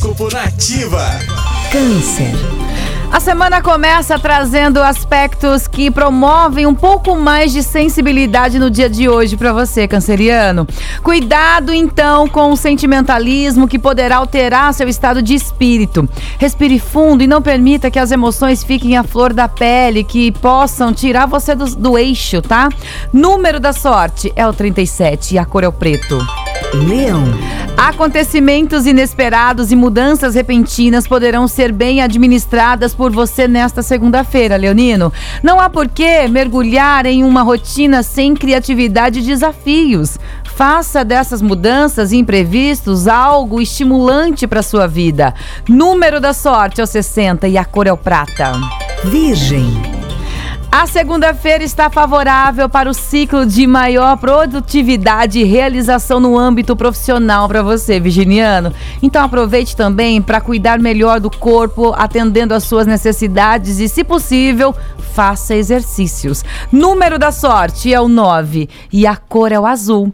Horóscopo Nativa. Câncer. A semana começa trazendo aspectos que promovem um pouco mais de sensibilidade no dia de hoje para você, canceriano. Cuidado então com o sentimentalismo que poderá alterar seu estado de espírito. Respire fundo e não permita que as emoções fiquem à flor da pele, que possam tirar você do, do eixo, tá? Número da sorte é o 37 e a cor é o preto. Leão. Acontecimentos inesperados e mudanças repentinas poderão ser bem administradas por você nesta segunda-feira, Leonino. Não há por que mergulhar em uma rotina sem criatividade e desafios. Faça dessas mudanças e imprevistos algo estimulante para sua vida. Número da sorte é o 60 e a cor é o prata. Virgem. A segunda-feira está favorável para o ciclo de maior produtividade e realização no âmbito profissional para você, virginiano. Então aproveite também para cuidar melhor do corpo, atendendo às suas necessidades e, se possível, faça exercícios. Número da sorte é o 9 e a cor é o azul.